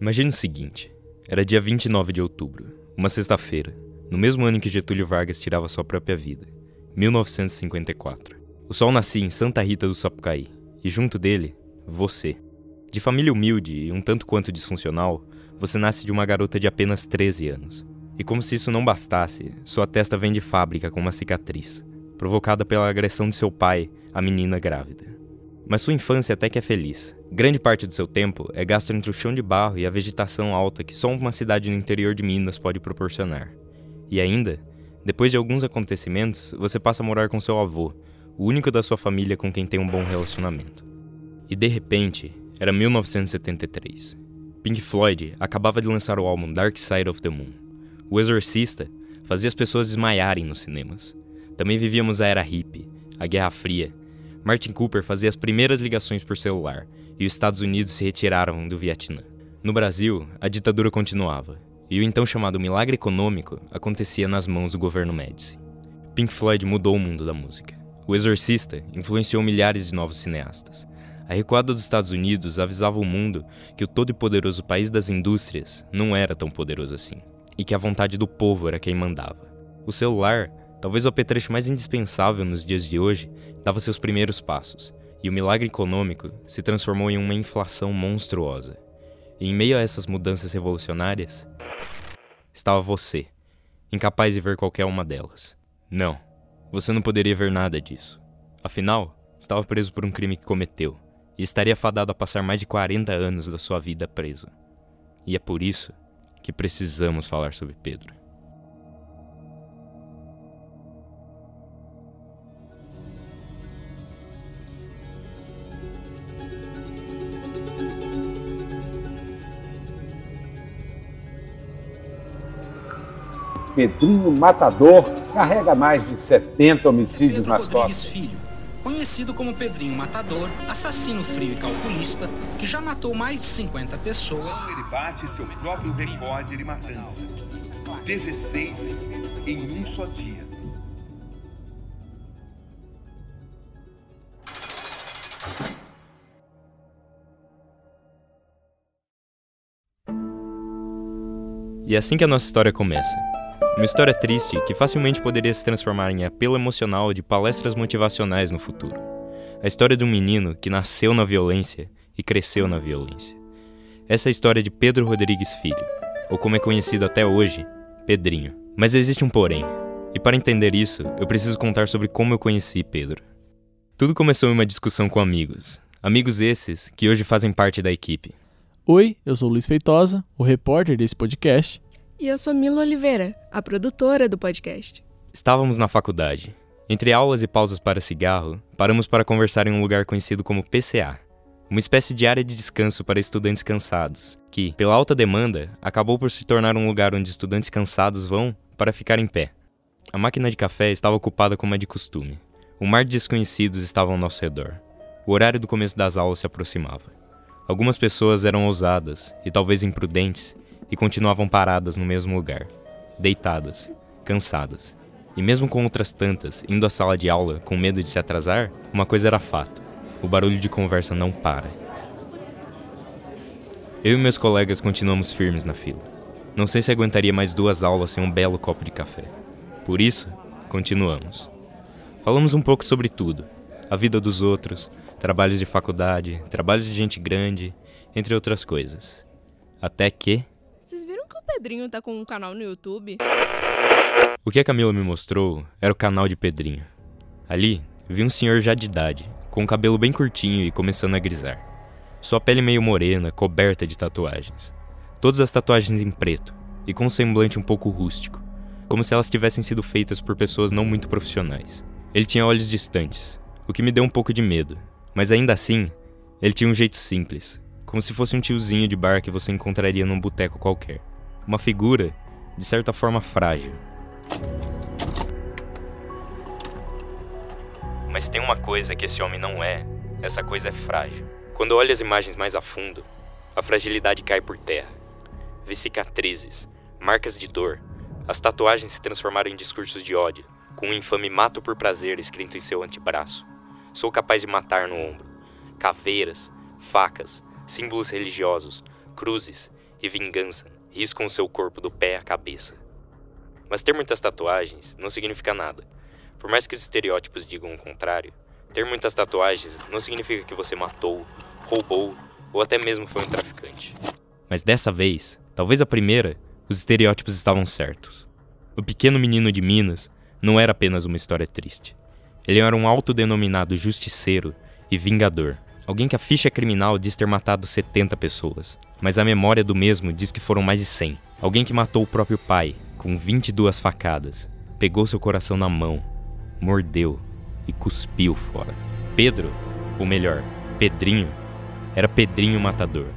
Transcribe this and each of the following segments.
Imagine o seguinte: era dia 29 de outubro, uma sexta-feira, no mesmo ano em que Getúlio Vargas tirava sua própria vida, 1954. O sol nascia em Santa Rita do Sapucaí, e junto dele, você. De família humilde e um tanto quanto disfuncional, você nasce de uma garota de apenas 13 anos. E como se isso não bastasse, sua testa vem de fábrica com uma cicatriz, provocada pela agressão de seu pai, a menina grávida. Mas sua infância até que é feliz. Grande parte do seu tempo é gasto entre o chão de barro e a vegetação alta que só uma cidade no interior de Minas pode proporcionar. E ainda, depois de alguns acontecimentos, você passa a morar com seu avô, o único da sua família com quem tem um bom relacionamento. E de repente, era 1973. Pink Floyd acabava de lançar o álbum Dark Side of the Moon. O Exorcista fazia as pessoas desmaiarem nos cinemas. Também vivíamos a era hippie, a Guerra Fria. Martin Cooper fazia as primeiras ligações por celular e os Estados Unidos se retiraram do Vietnã. No Brasil, a ditadura continuava, e o então chamado milagre econômico acontecia nas mãos do governo Médici. Pink Floyd mudou o mundo da música. O Exorcista influenciou milhares de novos cineastas. A recuada dos Estados Unidos avisava o mundo que o todo-poderoso país das indústrias não era tão poderoso assim, e que a vontade do povo era quem mandava. O celular, talvez o apetrecho mais indispensável nos dias de hoje, dava seus primeiros passos, e o milagre econômico se transformou em uma inflação monstruosa. E em meio a essas mudanças revolucionárias, estava você, incapaz de ver qualquer uma delas. Não, você não poderia ver nada disso. Afinal, estava preso por um crime que cometeu e estaria fadado a passar mais de 40 anos da sua vida preso. E é por isso que precisamos falar sobre Pedro. Pedrinho Matador carrega mais de 70 homicídios Pedro nas Rodrigues costas. Filho, conhecido como Pedrinho Matador, assassino frio e calculista, que já matou mais de 50 pessoas. Ele bate seu próprio recorde de matança. 16 em um só dia. E é assim que a nossa história começa. Uma história triste que facilmente poderia se transformar em apelo emocional de palestras motivacionais no futuro. A história de um menino que nasceu na violência e cresceu na violência. Essa é a história de Pedro Rodrigues Filho, ou como é conhecido até hoje, Pedrinho. Mas existe um porém, e para entender isso, eu preciso contar sobre como eu conheci Pedro. Tudo começou em uma discussão com amigos. Amigos esses que hoje fazem parte da equipe. Oi, eu sou Luiz Feitosa, o repórter desse podcast. E eu sou Mila Oliveira, a produtora do podcast. Estávamos na faculdade. Entre aulas e pausas para cigarro, paramos para conversar em um lugar conhecido como PCA, uma espécie de área de descanso para estudantes cansados, que, pela alta demanda, acabou por se tornar um lugar onde estudantes cansados vão para ficar em pé. A máquina de café estava ocupada como é de costume. Um mar de desconhecidos estava ao nosso redor. O horário do começo das aulas se aproximava. Algumas pessoas eram ousadas e talvez imprudentes e continuavam paradas no mesmo lugar, deitadas, cansadas. E mesmo com outras tantas indo à sala de aula com medo de se atrasar, uma coisa era fato: o barulho de conversa não para. Eu e meus colegas continuamos firmes na fila. Não sei se aguentaria mais duas aulas sem um belo copo de café. Por isso, continuamos. Falamos um pouco sobre tudo: a vida dos outros, trabalhos de faculdade, trabalhos de gente grande, entre outras coisas. Até que. Vocês viram que o Pedrinho tá com um canal no YouTube? O que a Camila me mostrou era o canal de Pedrinho. Ali, vi um senhor já de idade, com o cabelo bem curtinho e começando a grisar. Sua pele meio morena, coberta de tatuagens. Todas as tatuagens em preto, e com um semblante um pouco rústico, como se elas tivessem sido feitas por pessoas não muito profissionais. Ele tinha olhos distantes, o que me deu um pouco de medo, mas ainda assim, ele tinha um jeito simples, como se fosse um tiozinho de bar que você encontraria num boteco qualquer. Uma figura, de certa forma, frágil. Mas tem uma coisa que esse homem não é, essa coisa é frágil. Quando olho as imagens mais a fundo, a fragilidade cai por terra. Vi cicatrizes, marcas de dor, as tatuagens se transformaram em discursos de ódio, com um infame mato por prazer escrito em seu antebraço. Sou capaz de matar no ombro. Caveiras, facas, símbolos religiosos, cruzes e vingança riscam seu corpo do pé à cabeça. Mas ter muitas tatuagens não significa nada. Por mais que os estereótipos digam o contrário, ter muitas tatuagens não significa que você matou, roubou ou até mesmo foi um traficante. Mas dessa vez, talvez a primeira, os estereótipos estavam certos. O pequeno menino de Minas não era apenas uma história triste. Ele era um autodenominado justiceiro e vingador. Alguém que a ficha criminal diz ter matado 70 pessoas, mas a memória do mesmo diz que foram mais de 100. Alguém que matou o próprio pai, com 22 facadas, pegou seu coração na mão, mordeu e cuspiu fora. Pedro, ou melhor, Pedrinho, era Pedrinho Matador,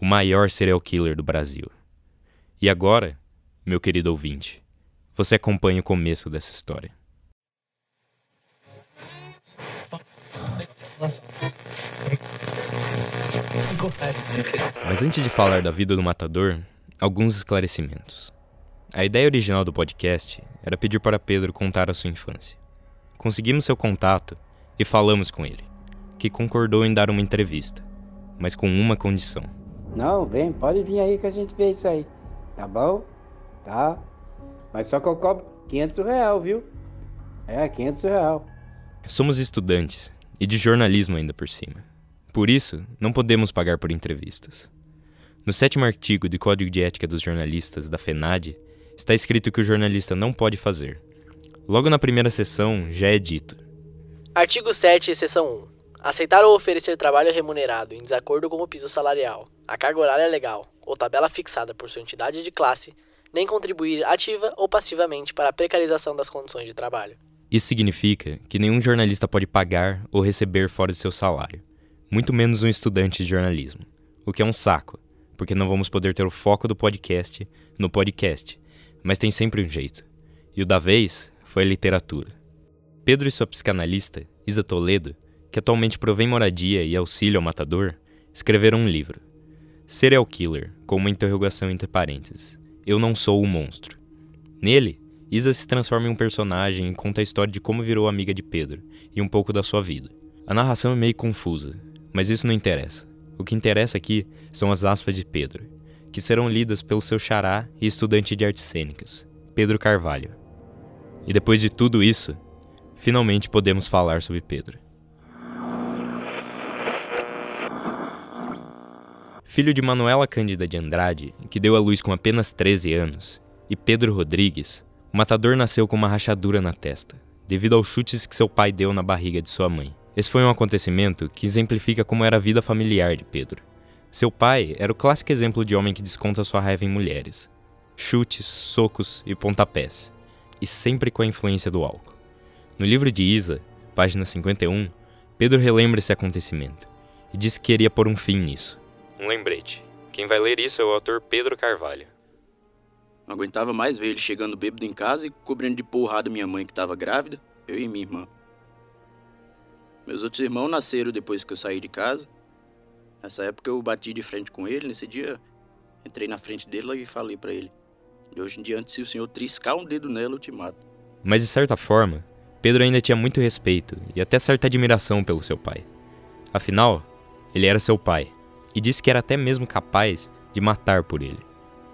o maior serial killer do Brasil. E agora, meu querido ouvinte, você acompanha o começo dessa história. Mas antes de falar da vida do matador, alguns esclarecimentos. A ideia original do podcast era pedir para Pedro contar a sua infância. Conseguimos seu contato e falamos com ele, que concordou em dar uma entrevista, mas com uma condição. Não, vem, pode vir aí que a gente vê isso aí. Tá bom? Tá. Mas só que eu cobro 500 real, viu? É, 500 real. Somos estudantes e de jornalismo ainda por cima. Por isso, não podemos pagar por entrevistas. No sétimo artigo do Código de Ética dos Jornalistas da FENAD, está escrito que o jornalista não pode fazer. Logo na primeira sessão, já é dito. Artigo 7, seção 1. Aceitar ou oferecer trabalho remunerado em desacordo com o piso salarial, a carga horária legal ou tabela fixada por sua entidade de classe, nem contribuir ativa ou passivamente para a precarização das condições de trabalho. Isso significa que nenhum jornalista pode pagar ou receber fora de seu salário, muito menos um estudante de jornalismo, o que é um saco, porque não vamos poder ter o foco do podcast no podcast, mas tem sempre um jeito. E o da vez foi a literatura. Pedro e sua psicanalista, Isa Toledo, que atualmente provém moradia e auxílio ao matador, escreveram um livro, Serial Killer, com uma interrogação entre parênteses. Eu não sou o monstro. Nele, Isa se transforma em um personagem e conta a história de como virou amiga de Pedro e um pouco da sua vida. A narração é meio confusa, mas isso não interessa. O que interessa aqui são as aspas de Pedro, que serão lidas pelo seu xará e estudante de artes cênicas, Pedro Carvalho. E depois de tudo isso, finalmente podemos falar sobre Pedro. Filho de Manuela Cândida de Andrade, que deu à luz com apenas 13 anos, e Pedro Rodrigues, o matador nasceu com uma rachadura na testa, devido aos chutes que seu pai deu na barriga de sua mãe. Esse foi um acontecimento que exemplifica como era a vida familiar de Pedro. Seu pai era o clássico exemplo de homem que desconta sua raiva em mulheres. Chutes, socos e pontapés, e sempre com a influência do álcool. No livro de Isa, página 51, Pedro relembra esse acontecimento e diz que queria pôr um fim nisso. Um lembrete. Quem vai ler isso é o autor Pedro Carvalho. Não aguentava mais ver ele chegando bêbado em casa e cobrindo de porrada minha mãe que estava grávida, eu e minha irmã. Meus outros irmãos nasceram depois que eu saí de casa. Nessa época eu bati de frente com ele, nesse dia entrei na frente dele e falei para ele: "De hoje em diante, se o senhor triscar um dedo nela, eu te mato". Mas de certa forma, Pedro ainda tinha muito respeito e até certa admiração pelo seu pai. Afinal, ele era seu pai e disse que era até mesmo capaz de matar por ele.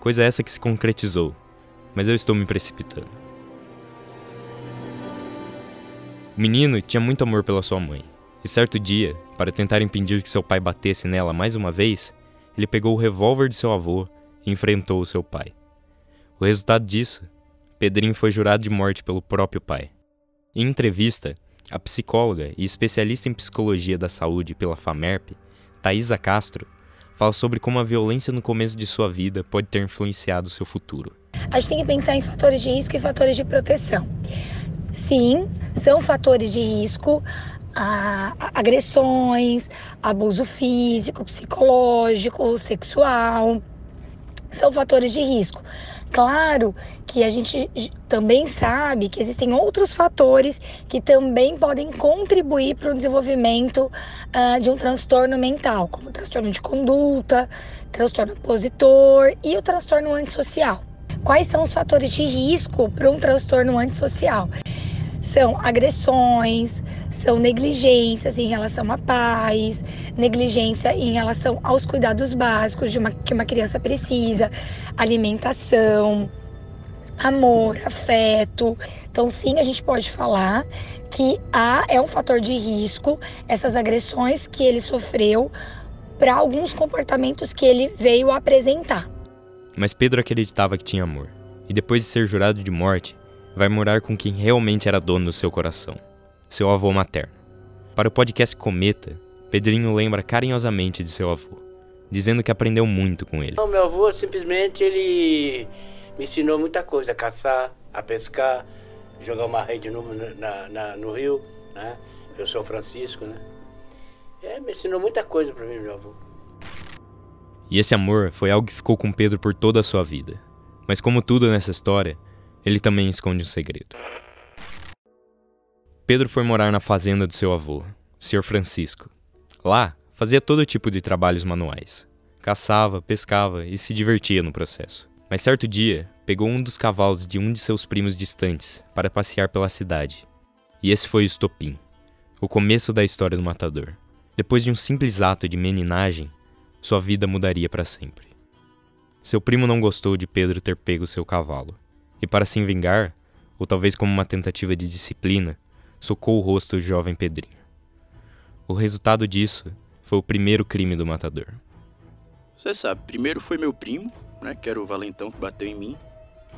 Coisa essa que se concretizou, mas eu estou me precipitando. O menino tinha muito amor pela sua mãe, e certo dia, para tentar impedir que seu pai batesse nela mais uma vez, ele pegou o revólver de seu avô e enfrentou o seu pai. O resultado disso, Pedrinho foi jurado de morte pelo próprio pai. Em entrevista, a psicóloga e especialista em psicologia da saúde pela FAMERP, Thaisa Castro, fala sobre como a violência no começo de sua vida pode ter influenciado seu futuro. A gente tem que pensar em fatores de risco e fatores de proteção. Sim, são fatores de risco, ah, agressões, abuso físico, psicológico, sexual, são fatores de risco. Claro que a gente também sabe que existem outros fatores que também podem contribuir para o desenvolvimento uh, de um transtorno mental, como transtorno de conduta, transtorno opositor e o transtorno antissocial. Quais são os fatores de risco para um transtorno antissocial? São agressões, são negligências em relação a pais, negligência em relação aos cuidados básicos de uma, que uma criança precisa, alimentação, amor, afeto. Então, sim, a gente pode falar que há é um fator de risco essas agressões que ele sofreu para alguns comportamentos que ele veio apresentar. Mas Pedro acreditava que tinha amor, e depois de ser jurado de morte, vai morar com quem realmente era dono do seu coração, seu avô materno. Para o podcast Cometa, Pedrinho lembra carinhosamente de seu avô, dizendo que aprendeu muito com ele. O meu avô simplesmente ele me ensinou muita coisa, a caçar, a pescar, jogar uma rede no, na, na, no rio, né? Eu sou Francisco, né? É, me ensinou muita coisa para mim, meu avô. E esse amor foi algo que ficou com Pedro por toda a sua vida. Mas como tudo nessa história, ele também esconde um segredo. Pedro foi morar na fazenda do seu avô, Sr. Francisco. Lá, fazia todo tipo de trabalhos manuais. Caçava, pescava e se divertia no processo. Mas certo dia, pegou um dos cavalos de um de seus primos distantes para passear pela cidade. E esse foi o estopim, o começo da história do matador. Depois de um simples ato de meninagem, sua vida mudaria para sempre. Seu primo não gostou de Pedro ter pego seu cavalo, e para se vingar, ou talvez como uma tentativa de disciplina, socou o rosto do jovem Pedrinho. O resultado disso foi o primeiro crime do matador. Você sabe, primeiro foi meu primo, né, que era o valentão que bateu em mim.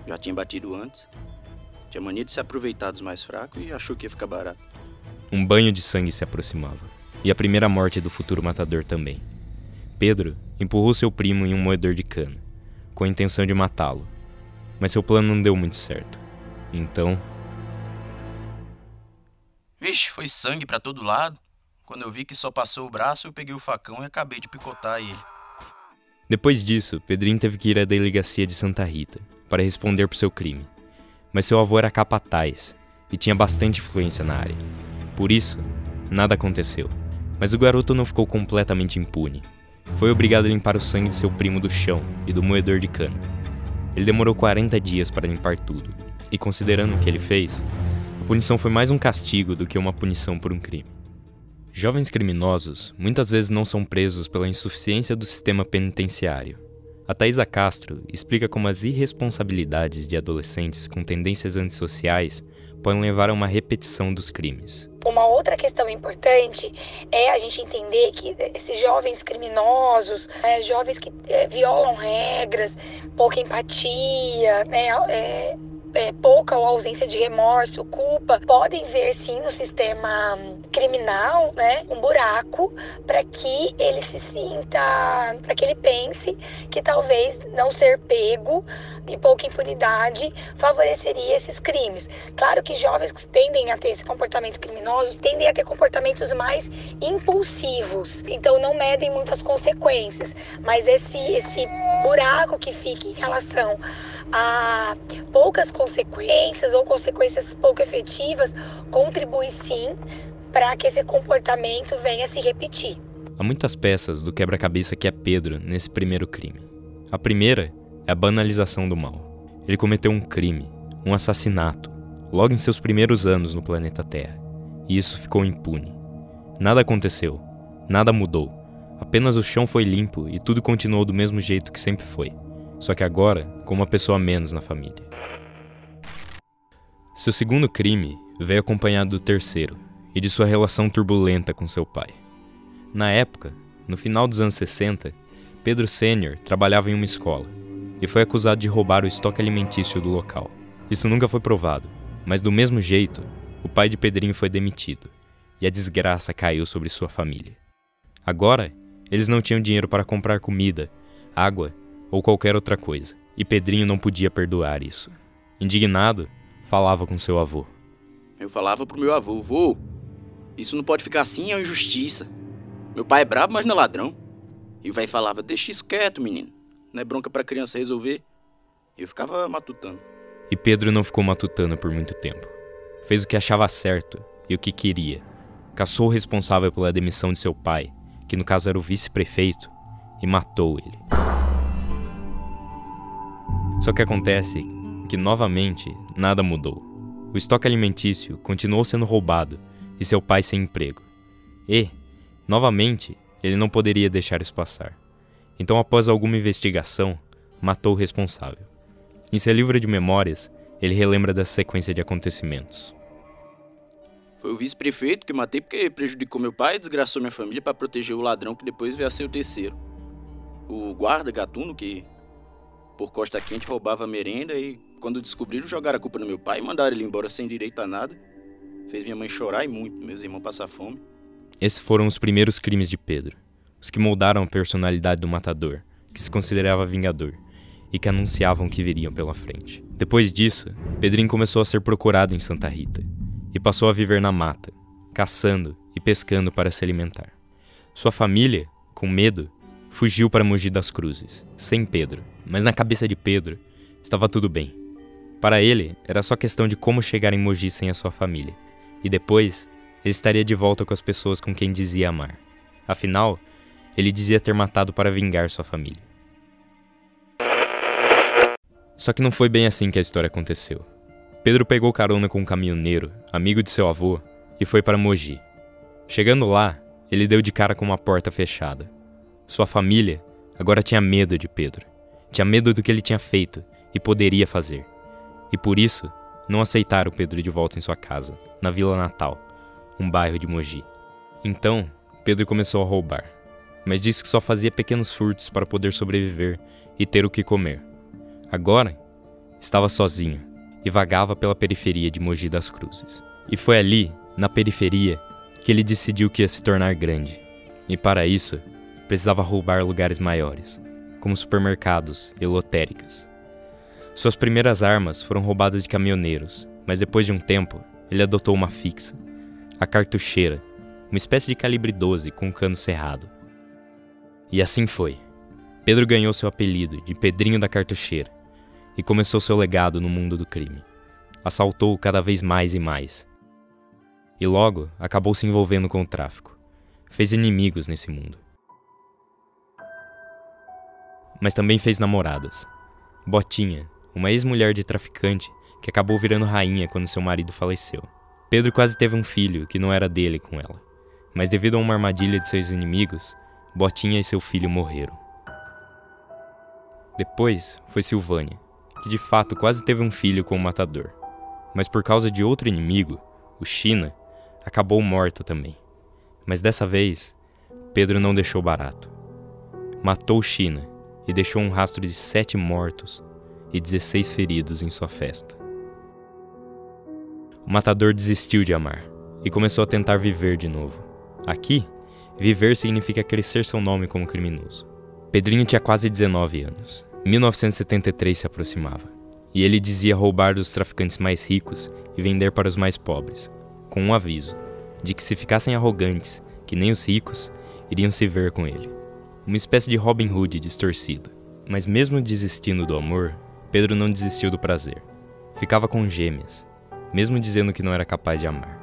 Já tinha batido antes. Tinha mania de se aproveitar dos mais fracos e achou que ia ficar barato. Um banho de sangue se aproximava, e a primeira morte do futuro matador também. Pedro empurrou seu primo em um moedor de cana, com a intenção de matá-lo, mas seu plano não deu muito certo. Então. Vixe, foi sangue para todo lado. Quando eu vi que só passou o braço, eu peguei o facão e acabei de picotar ele. Depois disso, Pedrinho teve que ir à delegacia de Santa Rita para responder por seu crime. Mas seu avô era capataz e tinha bastante influência na área. Por isso, nada aconteceu. Mas o garoto não ficou completamente impune. Foi obrigado a limpar o sangue de seu primo do chão e do moedor de cana. Ele demorou 40 dias para limpar tudo, e considerando o que ele fez, a punição foi mais um castigo do que uma punição por um crime. Jovens criminosos muitas vezes não são presos pela insuficiência do sistema penitenciário. A Thaisa Castro explica como as irresponsabilidades de adolescentes com tendências antissociais podem levar a uma repetição dos crimes. Uma outra questão importante é a gente entender que esses jovens criminosos, é, jovens que é, violam regras, pouca empatia, né, é, é, pouca ou ausência de remorso, culpa, podem ver sim no sistema criminal, né, um buraco para que ele se sinta, para que ele pense que talvez não ser pego e pouca impunidade favoreceria esses crimes. Claro que jovens que tendem a ter esse comportamento criminoso tendem a ter comportamentos mais impulsivos, então não medem muitas consequências, mas esse esse buraco que fica em relação a poucas consequências ou consequências pouco efetivas contribui sim para que esse comportamento venha se repetir. Há muitas peças do quebra-cabeça que é Pedro nesse primeiro crime. A primeira é a banalização do mal. Ele cometeu um crime, um assassinato, logo em seus primeiros anos no planeta Terra, e isso ficou impune. Nada aconteceu, nada mudou, apenas o chão foi limpo e tudo continuou do mesmo jeito que sempre foi, só que agora com uma pessoa menos na família. Seu segundo crime veio acompanhado do terceiro e de sua relação turbulenta com seu pai. Na época, no final dos anos 60, Pedro Sênior trabalhava em uma escola e foi acusado de roubar o estoque alimentício do local. Isso nunca foi provado, mas do mesmo jeito, o pai de Pedrinho foi demitido e a desgraça caiu sobre sua família. Agora, eles não tinham dinheiro para comprar comida, água ou qualquer outra coisa, e Pedrinho não podia perdoar isso. Indignado, falava com seu avô. Eu falava pro meu avô, vô, isso não pode ficar assim, é uma injustiça. Meu pai é brabo, mas não é ladrão. E o velho falava, deixa isso quieto, menino. Não é bronca pra criança resolver. E eu ficava matutando. E Pedro não ficou matutando por muito tempo. Fez o que achava certo e o que queria. Caçou o responsável pela demissão de seu pai, que no caso era o vice-prefeito, e matou ele. Só que acontece que novamente nada mudou. o estoque alimentício continuou sendo roubado e seu pai sem emprego. E, novamente, ele não poderia deixar isso passar. Então, após alguma investigação, matou o responsável. Em seu livro de memórias, ele relembra dessa sequência de acontecimentos. Foi o vice-prefeito que matei porque prejudicou meu pai e desgraçou minha família para proteger o ladrão que depois veio a ser o terceiro. O guarda gatuno que, por costa quente, roubava merenda e, quando descobriram, jogaram a culpa no meu pai e mandaram ele embora sem direito a nada. Fez minha mãe chorar e muito, meus irmãos passar fome. Esses foram os primeiros crimes de Pedro, os que moldaram a personalidade do matador, que se considerava vingador e que anunciavam que viriam pela frente. Depois disso, Pedrinho começou a ser procurado em Santa Rita e passou a viver na mata, caçando e pescando para se alimentar. Sua família, com medo, fugiu para Mogi das Cruzes, sem Pedro, mas na cabeça de Pedro estava tudo bem. Para ele, era só questão de como chegar em Mogi sem a sua família, e depois ele estaria de volta com as pessoas com quem dizia amar. Afinal, ele dizia ter matado para vingar sua família. Só que não foi bem assim que a história aconteceu. Pedro pegou carona com um caminhoneiro, amigo de seu avô, e foi para Mogi. Chegando lá, ele deu de cara com uma porta fechada. Sua família agora tinha medo de Pedro. Tinha medo do que ele tinha feito e poderia fazer. E por isso, não aceitaram Pedro de volta em sua casa, na Vila Natal, um bairro de Mogi. Então, Pedro começou a roubar, mas disse que só fazia pequenos furtos para poder sobreviver e ter o que comer. Agora, estava sozinho e vagava pela periferia de Mogi das Cruzes. E foi ali, na periferia, que ele decidiu que ia se tornar grande. E para isso, precisava roubar lugares maiores, como supermercados e lotéricas. Suas primeiras armas foram roubadas de caminhoneiros, mas depois de um tempo, ele adotou uma fixa, a cartucheira, uma espécie de calibre 12 com um cano cerrado. E assim foi. Pedro ganhou seu apelido de Pedrinho da Cartucheira e começou seu legado no mundo do crime. Assaltou cada vez mais e mais. E logo acabou se envolvendo com o tráfico. Fez inimigos nesse mundo. Mas também fez namoradas. Botinha, uma ex-mulher de traficante que acabou virando rainha quando seu marido faleceu. Pedro quase teve um filho que não era dele com ela, mas devido a uma armadilha de seus inimigos, Botinha e seu filho morreram. Depois foi Silvânia, que de fato quase teve um filho com o matador, mas por causa de outro inimigo, o China, acabou morta também. Mas dessa vez, Pedro não deixou barato. Matou China e deixou um rastro de sete mortos e 16 feridos em sua festa. O matador desistiu de amar e começou a tentar viver de novo. Aqui, viver significa crescer seu nome como criminoso. Pedrinho tinha quase 19 anos 1973 se aproximava, e ele dizia roubar dos traficantes mais ricos e vender para os mais pobres, com um aviso de que se ficassem arrogantes, que nem os ricos, iriam se ver com ele. Uma espécie de Robin Hood distorcido. Mas mesmo desistindo do amor, Pedro não desistiu do prazer. Ficava com gêmeas, mesmo dizendo que não era capaz de amar.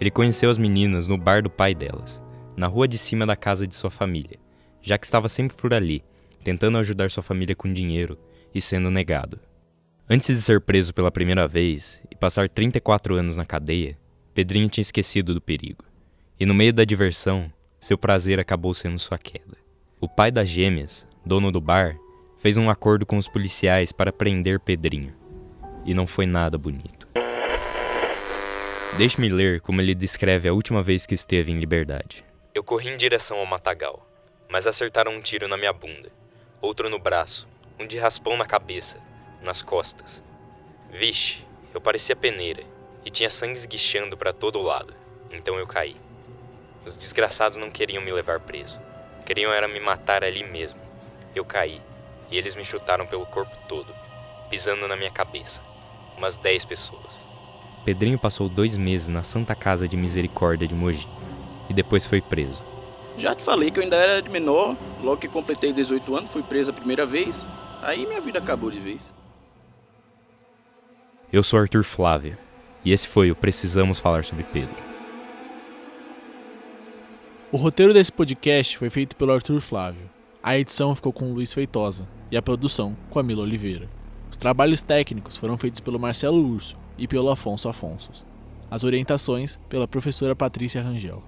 Ele conheceu as meninas no bar do pai delas, na rua de cima da casa de sua família, já que estava sempre por ali, tentando ajudar sua família com dinheiro e sendo negado. Antes de ser preso pela primeira vez e passar 34 anos na cadeia, Pedrinho tinha esquecido do perigo. E no meio da diversão, seu prazer acabou sendo sua queda. O pai das gêmeas, dono do bar, fez um acordo com os policiais para prender Pedrinho. E não foi nada bonito. Deixe-me ler como ele descreve a última vez que esteve em liberdade. Eu corri em direção ao matagal, mas acertaram um tiro na minha bunda outro no braço, um de raspão na cabeça, nas costas. Vixe, eu parecia peneira e tinha sangue esguichando para todo lado, então eu caí. Os desgraçados não queriam me levar preso, queriam era me matar ali mesmo. Eu caí e eles me chutaram pelo corpo todo, pisando na minha cabeça. Umas dez pessoas. Pedrinho passou dois meses na Santa Casa de Misericórdia de Mogi e depois foi preso. Já te falei que eu ainda era de menor, logo que completei 18 anos, fui preso a primeira vez. Aí minha vida acabou de vez. Eu sou Arthur Flávia, e esse foi o Precisamos Falar sobre Pedro. O roteiro desse podcast foi feito pelo Arthur Flávio. A edição ficou com o Luiz Feitosa e a produção com a Mila Oliveira. Os trabalhos técnicos foram feitos pelo Marcelo Urso e pelo Afonso Afonso. As orientações pela professora Patrícia Rangel.